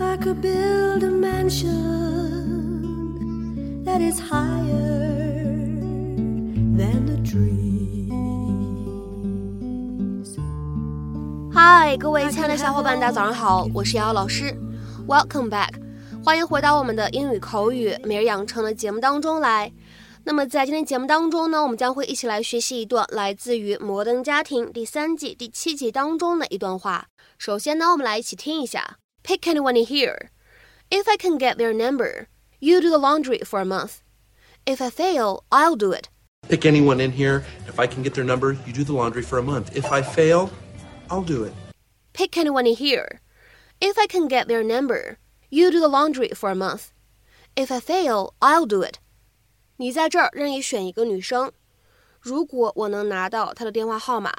I could build a mansion that is higher than the trees. 嗨，各位亲爱的小伙伴，大家早上好，我是瑶瑶老师，Welcome back，欢迎回到我们的英语口语每日养成的节目当中来。那么在今天节目当中呢，我们将会一起来学习一段来自于《摩登家庭》第三季第七集当中的一段话。首先呢，我们来一起听一下 ：Pick anyone in here. If I can get their number, you do the laundry for a month. If I fail, I'll do it. Pick anyone in here. If I can get their number, you do the laundry for a month. If I fail, I'll do it. Pick anyone in here. If I can get their number, you do the laundry for a month. If I fail, I'll do it. 你在这儿任意选一个女生，如果我能拿到她的电话号码，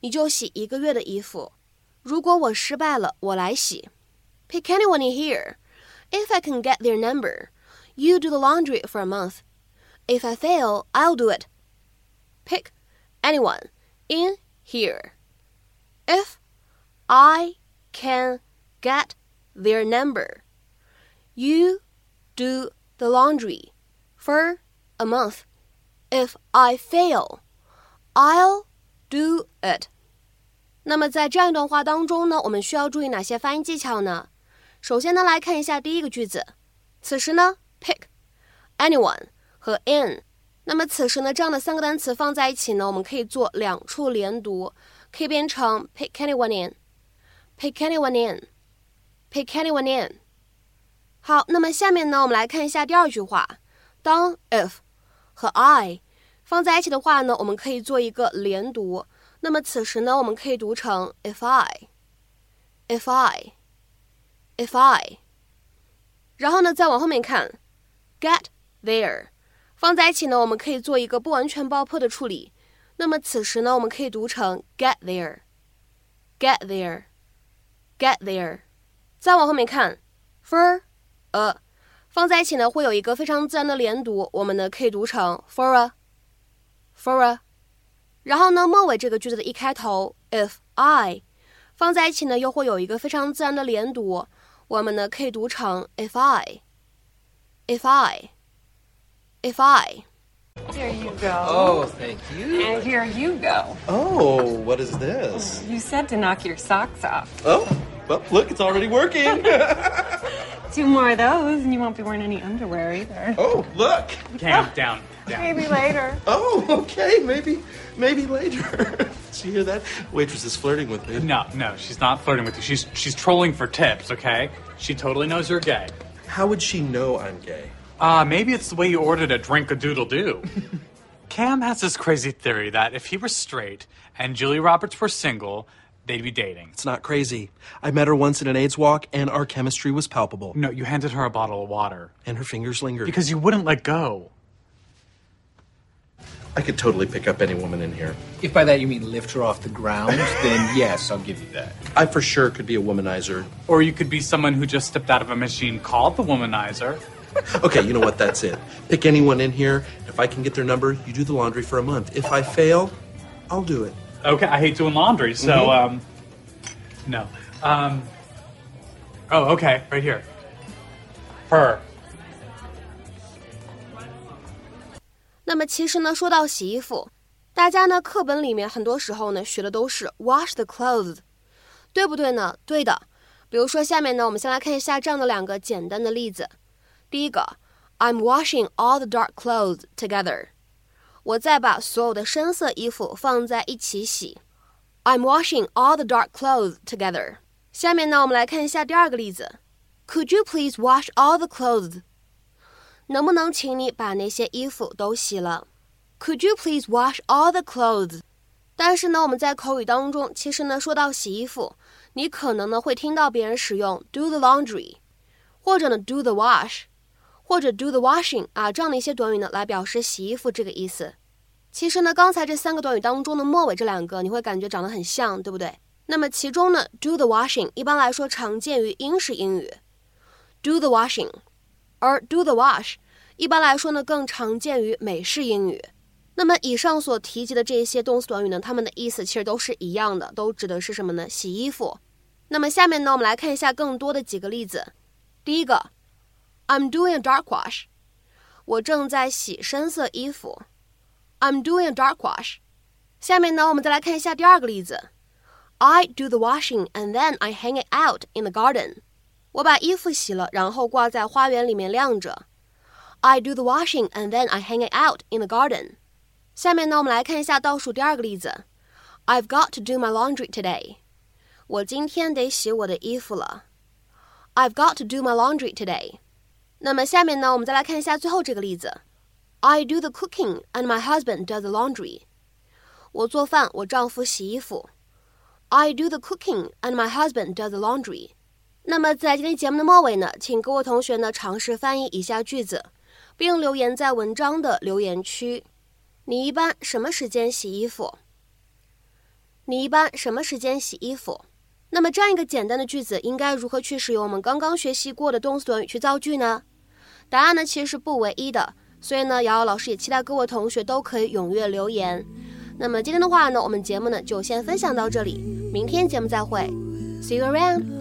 你就洗一个月的衣服。如果我失败了，我来洗。 Pick anyone in here. If I can get their number, you do the laundry for a month. If I fail, I'll do it. Pick anyone in here. If I can get their number, you do the laundry for a month. If I fail, I'll do it. 那么在这样一段话当中呢，我们需要注意哪些发音技巧呢？ 首先呢，来看一下第一个句子。此时呢，pick anyone 和 in，那么此时呢，这样的三个单词放在一起呢，我们可以做两处连读，可以变成 pick anyone in，pick anyone in，pick anyone in。好，那么下面呢，我们来看一下第二句话。当 if 和 I 放在一起的话呢，我们可以做一个连读。那么此时呢，我们可以读成 if I，if I。If I，然后呢，再往后面看，get there 放在一起呢，我们可以做一个不完全爆破的处理。那么此时呢，我们可以读成 get there，get there，get there。再往后面看，for a 放在一起呢，会有一个非常自然的连读，我们呢可以读成 for a，for a。然后呢，末尾这个句子的一开头 if I 放在一起呢，又会有一个非常自然的连读，我们呢可以读成 if I，if I，if I。 Here you go. Oh, thank you. And here you go. Oh, what is this? You said to knock your socks off. Oh, well, look, it's already working. Two more of those, and you won't be wearing any underwear either. oh, look. Cam, down, down. Maybe later. Oh, okay, maybe, maybe later. Did you hear that? Waitress is flirting with me. No, no, she's not flirting with you. She's she's trolling for tips, okay? She totally knows you're gay. How would she know I'm gay? Uh, maybe it's the way you ordered a drink a doodle doo. Cam has this crazy theory that if he were straight and Julie Roberts were single, they'd be dating. It's not crazy. I met her once in an AIDS walk, and our chemistry was palpable. No, you handed her a bottle of water And her fingers lingered. because you wouldn't let go. I could totally pick up any woman in here. If by that you mean lift her off the ground, then yes, I'll give you that. I for sure could be a womanizer. Or you could be someone who just stepped out of a machine called the womanizer. Okay, you know what? That's it. Pick anyone in here. If I can get their number, you do the laundry for a month. If I fail, I'll do it. Okay, I hate doing laundry, so um, no. Um, oh, okay, right here. Her. 那么其实呢，说到洗衣服，大家呢课本里面很多时候呢学的都是 wash the clothes，对不对呢？对的。比如说下面呢，我们先来看一下这样的两个简单的例子。第一个，I'm washing all the dark clothes together，我再把所有的深色衣服放在一起洗。I'm washing all the dark clothes together。下面呢，我们来看一下第二个例子。Could you please wash all the clothes？能不能请你把那些衣服都洗了？Could you please wash all the clothes？但是呢，我们在口语当中，其实呢，说到洗衣服，你可能呢会听到别人使用 do the laundry，或者呢 do the wash，或者 do the washing 啊这样的一些短语呢来表示洗衣服这个意思。其实呢，刚才这三个短语当中的末尾这两个，你会感觉长得很像，对不对？那么其中呢，do the washing 一般来说常见于英式英语，do the washing。而 do the wash 一般来说呢更常见于美式英语。那么以上所提及的这些动词短语呢，它们的意思其实都是一样的，都指的是什么呢？洗衣服。那么下面呢，我们来看一下更多的几个例子。第一个，I'm doing a dark wash，我正在洗深色衣服。I'm doing a dark wash。下面呢，我们再来看一下第二个例子。I do the washing and then I hang it out in the garden。我把衣服洗了，然后挂在花园里面晾着。I do the washing and then I hang it out in the garden。下面呢，我们来看一下倒数第二个例子。I've got to do my laundry today。我今天得洗我的衣服了。I've got to do my laundry today。那么下面呢，我们再来看一下最后这个例子。I do the cooking and my husband does the laundry。我做饭，我丈夫洗衣服。I do the cooking and my husband does the laundry。 那么在今天节目的末尾呢，请各位同学呢尝试翻译以下句子，并留言在文章的留言区。你一般什么时间洗衣服？你一般什么时间洗衣服？那么这样一个简单的句子，应该如何去使用我们刚刚学习过的动词短语去造句呢？答案呢其实是不唯一的，所以呢，瑶瑶老师也期待各位同学都可以踊跃留言。那么今天的话呢，我们节目呢就先分享到这里，明天节目再会，See you around。